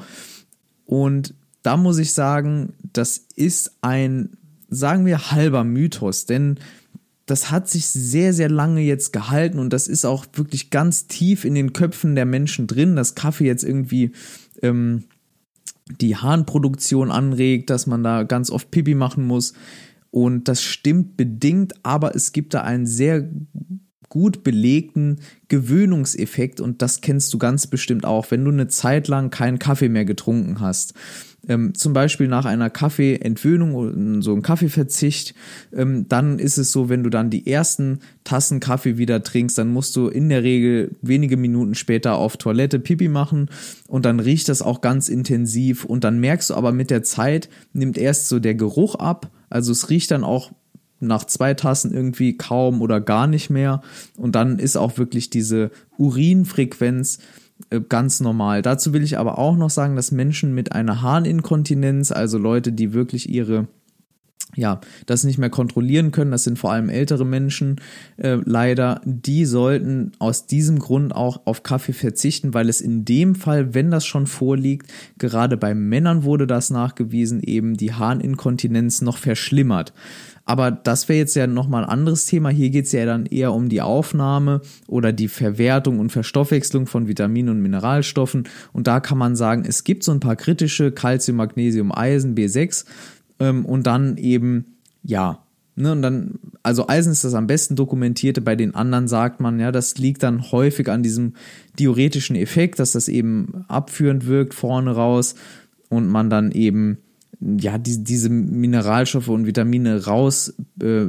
S2: Und da muss ich sagen, das ist ein, sagen wir, halber Mythos, denn das hat sich sehr, sehr lange jetzt gehalten und das ist auch wirklich ganz tief in den Köpfen der Menschen drin, dass Kaffee jetzt irgendwie ähm, die Harnproduktion anregt, dass man da ganz oft Pipi machen muss. Und das stimmt bedingt, aber es gibt da einen sehr gut belegten Gewöhnungseffekt und das kennst du ganz bestimmt auch, wenn du eine Zeit lang keinen Kaffee mehr getrunken hast ähm, zum Beispiel nach einer Kaffeeentwöhnung, so ein Kaffeeverzicht, ähm, dann ist es so, wenn du dann die ersten Tassen Kaffee wieder trinkst, dann musst du in der Regel wenige Minuten später auf Toilette Pipi machen und dann riecht das auch ganz intensiv und dann merkst du aber mit der Zeit nimmt erst so der Geruch ab, also es riecht dann auch nach zwei Tassen irgendwie kaum oder gar nicht mehr und dann ist auch wirklich diese Urinfrequenz ganz normal. Dazu will ich aber auch noch sagen, dass Menschen mit einer Harninkontinenz, also Leute, die wirklich ihre ja, das nicht mehr kontrollieren können, das sind vor allem ältere Menschen äh, leider, die sollten aus diesem Grund auch auf Kaffee verzichten, weil es in dem Fall, wenn das schon vorliegt, gerade bei Männern wurde das nachgewiesen, eben die Harninkontinenz noch verschlimmert. Aber das wäre jetzt ja nochmal ein anderes Thema. Hier geht es ja dann eher um die Aufnahme oder die Verwertung und Verstoffwechslung von Vitaminen und Mineralstoffen. Und da kann man sagen, es gibt so ein paar kritische Calcium, Magnesium, Eisen, B6 ähm, und dann eben, ja, Ne, und dann, also Eisen ist das am besten dokumentierte, bei den anderen sagt man, ja, das liegt dann häufig an diesem diuretischen Effekt, dass das eben abführend wirkt vorne raus und man dann eben ja, die, diese Mineralstoffe und Vitamine raus äh,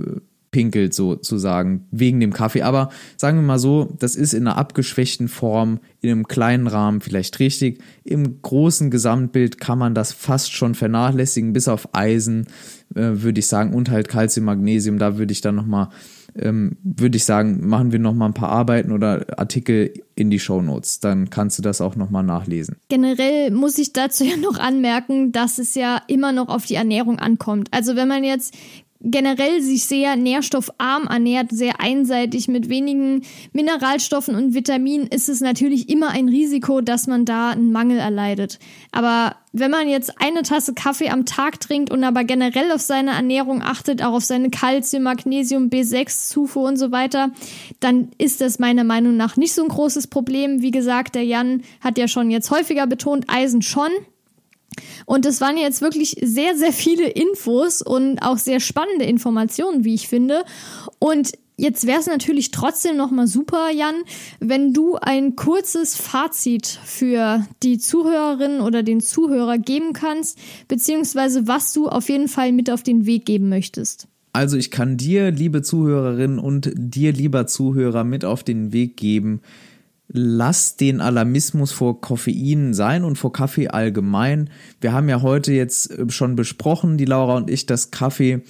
S2: sozusagen wegen dem Kaffee. Aber sagen wir mal so, das ist in einer abgeschwächten Form, in einem kleinen Rahmen vielleicht richtig. Im großen Gesamtbild kann man das fast schon vernachlässigen, bis auf Eisen, äh, würde ich sagen, und halt Calcium, Magnesium. Da würde ich dann nochmal ähm, würde ich sagen, machen wir noch mal ein paar Arbeiten oder Artikel in die Show Notes. Dann kannst du das auch noch mal nachlesen.
S1: Generell muss ich dazu *laughs* ja noch anmerken, dass es ja immer noch auf die Ernährung ankommt. Also wenn man jetzt generell sich sehr nährstoffarm ernährt, sehr einseitig mit wenigen Mineralstoffen und Vitaminen, ist es natürlich immer ein Risiko, dass man da einen Mangel erleidet. Aber wenn man jetzt eine Tasse Kaffee am Tag trinkt und aber generell auf seine Ernährung achtet, auch auf seine Kalzium, Magnesium, B6-Zufuhr und so weiter, dann ist das meiner Meinung nach nicht so ein großes Problem. Wie gesagt, der Jan hat ja schon jetzt häufiger betont, Eisen schon, und es waren jetzt wirklich sehr, sehr viele Infos und auch sehr spannende Informationen, wie ich finde. Und Jetzt wäre es natürlich trotzdem nochmal super, Jan, wenn du ein kurzes Fazit für die Zuhörerin oder den Zuhörer geben kannst, beziehungsweise was du auf jeden Fall mit auf den Weg geben möchtest.
S2: Also ich kann dir, liebe Zuhörerin und dir, lieber Zuhörer, mit auf den Weg geben, lass den Alarmismus vor Koffein sein und vor Kaffee allgemein. Wir haben ja heute jetzt äh, schon besprochen, die Laura und ich, dass Kaffee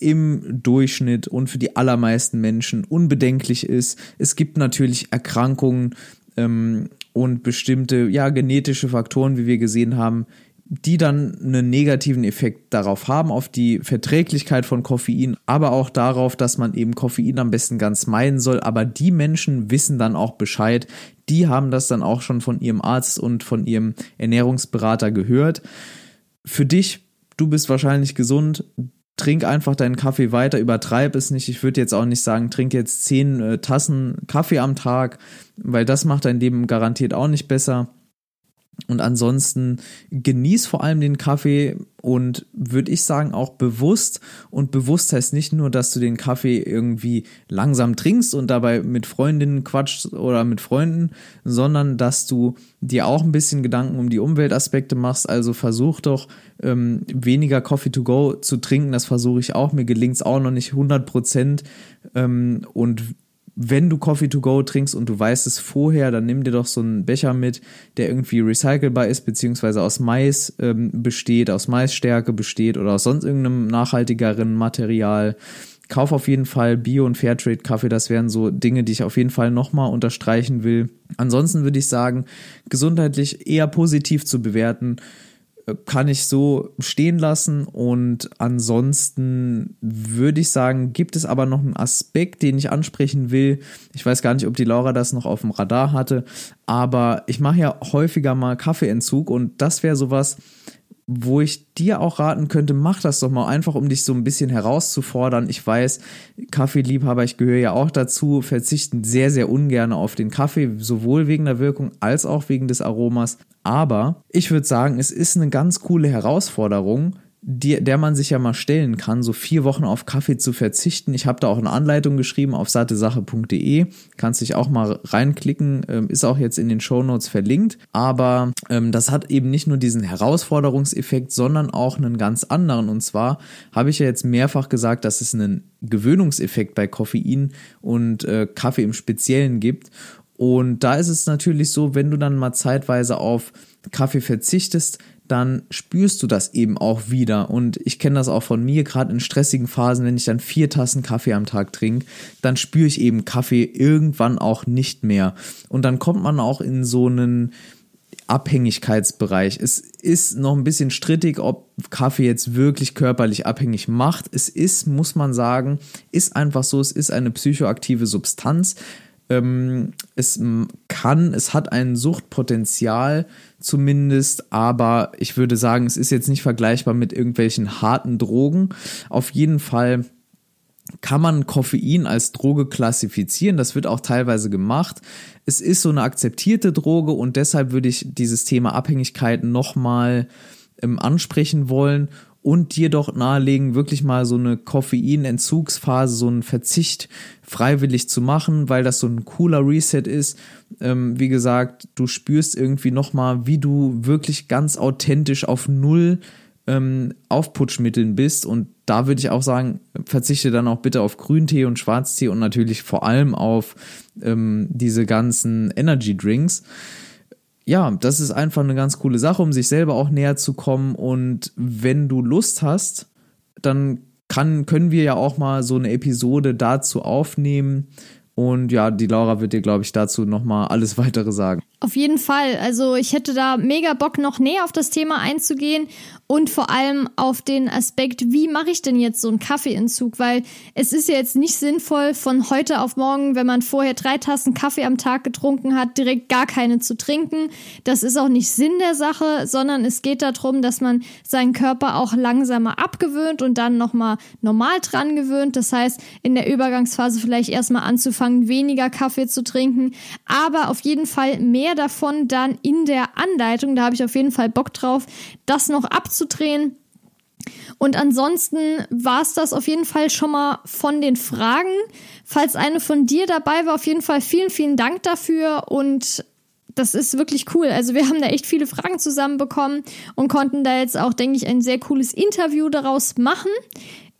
S2: im Durchschnitt und für die allermeisten Menschen unbedenklich ist. Es gibt natürlich Erkrankungen ähm, und bestimmte ja genetische Faktoren, wie wir gesehen haben, die dann einen negativen Effekt darauf haben, auf die Verträglichkeit von Koffein, aber auch darauf, dass man eben Koffein am besten ganz meiden soll. Aber die Menschen wissen dann auch Bescheid, die haben das dann auch schon von ihrem Arzt und von ihrem Ernährungsberater gehört. Für dich, du bist wahrscheinlich gesund, trink einfach deinen Kaffee weiter, übertreib es nicht. Ich würde jetzt auch nicht sagen, trink jetzt zehn äh, Tassen Kaffee am Tag, weil das macht dein Leben garantiert auch nicht besser. Und ansonsten genieß vor allem den Kaffee und würde ich sagen auch bewusst. Und bewusst heißt nicht nur, dass du den Kaffee irgendwie langsam trinkst und dabei mit Freundinnen quatschst oder mit Freunden, sondern dass du dir auch ein bisschen Gedanken um die Umweltaspekte machst. Also versuch doch ähm, weniger Coffee to go zu trinken. Das versuche ich auch. Mir gelingt es auch noch nicht 100 Prozent. Ähm, und wenn du Coffee to go trinkst und du weißt es vorher, dann nimm dir doch so einen Becher mit, der irgendwie recycelbar ist, beziehungsweise aus Mais ähm, besteht, aus Maisstärke besteht oder aus sonst irgendeinem nachhaltigeren Material. Kauf auf jeden Fall Bio- und Fairtrade-Kaffee. Das wären so Dinge, die ich auf jeden Fall nochmal unterstreichen will. Ansonsten würde ich sagen, gesundheitlich eher positiv zu bewerten kann ich so stehen lassen. Und ansonsten würde ich sagen, gibt es aber noch einen Aspekt, den ich ansprechen will. Ich weiß gar nicht, ob die Laura das noch auf dem Radar hatte, aber ich mache ja häufiger mal Kaffeeentzug und das wäre sowas, wo ich dir auch raten könnte, mach das doch mal einfach, um dich so ein bisschen herauszufordern. Ich weiß, Kaffeeliebhaber, ich gehöre ja auch dazu, verzichten sehr, sehr ungern auf den Kaffee, sowohl wegen der Wirkung als auch wegen des Aromas. Aber ich würde sagen, es ist eine ganz coole Herausforderung, die, der man sich ja mal stellen kann, so vier Wochen auf Kaffee zu verzichten. Ich habe da auch eine Anleitung geschrieben auf sattesache.de. Kannst dich auch mal reinklicken, ähm, ist auch jetzt in den Show Notes verlinkt. Aber ähm, das hat eben nicht nur diesen Herausforderungseffekt, sondern auch einen ganz anderen. Und zwar habe ich ja jetzt mehrfach gesagt, dass es einen Gewöhnungseffekt bei Koffein und äh, Kaffee im Speziellen gibt. Und da ist es natürlich so, wenn du dann mal zeitweise auf Kaffee verzichtest, dann spürst du das eben auch wieder. Und ich kenne das auch von mir, gerade in stressigen Phasen, wenn ich dann vier Tassen Kaffee am Tag trinke, dann spüre ich eben Kaffee irgendwann auch nicht mehr. Und dann kommt man auch in so einen Abhängigkeitsbereich. Es ist noch ein bisschen strittig, ob Kaffee jetzt wirklich körperlich abhängig macht. Es ist, muss man sagen, ist einfach so, es ist eine psychoaktive Substanz. Ähm, es kann, es hat ein Suchtpotenzial zumindest, aber ich würde sagen, es ist jetzt nicht vergleichbar mit irgendwelchen harten Drogen. Auf jeden Fall kann man Koffein als Droge klassifizieren. Das wird auch teilweise gemacht. Es ist so eine akzeptierte Droge und deshalb würde ich dieses Thema Abhängigkeit nochmal ähm, ansprechen wollen und dir doch nahelegen, wirklich mal so eine Koffeinentzugsphase, so einen Verzicht freiwillig zu machen, weil das so ein cooler Reset ist. Ähm, wie gesagt, du spürst irgendwie nochmal, wie du wirklich ganz authentisch auf Null ähm, Aufputschmitteln bist. Und da würde ich auch sagen, verzichte dann auch bitte auf Grüntee und Schwarztee und natürlich vor allem auf ähm, diese ganzen Energy Drinks. Ja, das ist einfach eine ganz coole Sache, um sich selber auch näher zu kommen. Und wenn du Lust hast, dann kann, können wir ja auch mal so eine Episode dazu aufnehmen. Und ja, die Laura wird dir, glaube ich, dazu nochmal alles *laughs* weitere sagen.
S1: Auf jeden Fall. Also ich hätte da mega Bock, noch näher auf das Thema einzugehen und vor allem auf den Aspekt, wie mache ich denn jetzt so einen Kaffeeentzug? Weil es ist ja jetzt nicht sinnvoll, von heute auf morgen, wenn man vorher drei Tassen Kaffee am Tag getrunken hat, direkt gar keine zu trinken. Das ist auch nicht Sinn der Sache, sondern es geht darum, dass man seinen Körper auch langsamer abgewöhnt und dann nochmal normal dran gewöhnt. Das heißt, in der Übergangsphase vielleicht erstmal anzufangen, weniger Kaffee zu trinken, aber auf jeden Fall mehr davon dann in der Anleitung. Da habe ich auf jeden Fall Bock drauf, das noch abzudrehen. Und ansonsten war es das auf jeden Fall schon mal von den Fragen. Falls eine von dir dabei war, auf jeden Fall vielen, vielen Dank dafür und das ist wirklich cool. Also wir haben da echt viele Fragen zusammenbekommen und konnten da jetzt auch, denke ich, ein sehr cooles Interview daraus machen.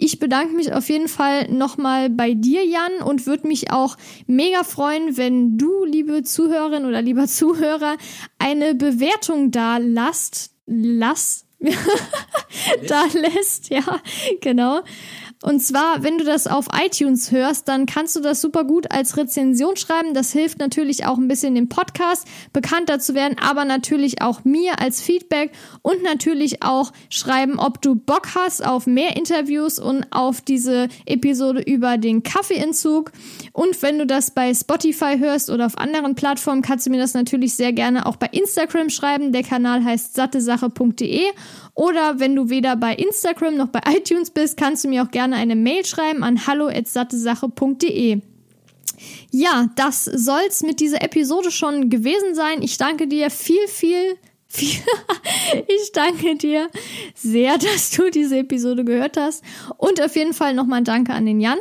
S1: Ich bedanke mich auf jeden Fall nochmal bei dir, Jan, und würde mich auch mega freuen, wenn du, liebe Zuhörerin oder lieber Zuhörer, eine Bewertung da lasst. Lass, *laughs* da lässt, ja, genau. Und zwar, wenn du das auf iTunes hörst, dann kannst du das super gut als Rezension schreiben. Das hilft natürlich auch ein bisschen dem Podcast bekannter zu werden, aber natürlich auch mir als Feedback und natürlich auch schreiben, ob du Bock hast auf mehr Interviews und auf diese Episode über den Kaffeeentzug. Und wenn du das bei Spotify hörst oder auf anderen Plattformen, kannst du mir das natürlich sehr gerne auch bei Instagram schreiben. Der Kanal heißt sattesache.de. Oder wenn du weder bei Instagram noch bei *laughs* iTunes bist, kannst du mir auch gerne eine Mail schreiben an hallo@sattesache.de. Ja, das soll's mit dieser Episode schon gewesen sein. Ich danke dir viel, viel, *laughs* viel. ich danke dir sehr, dass du diese Episode gehört hast. Und auf jeden Fall nochmal Danke an den Jan.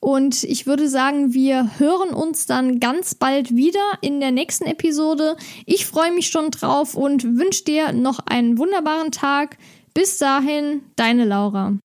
S1: Und ich würde sagen, wir hören uns dann ganz bald wieder in der nächsten Episode. Ich freue mich schon drauf und wünsche dir noch einen wunderbaren Tag. Bis dahin, deine Laura.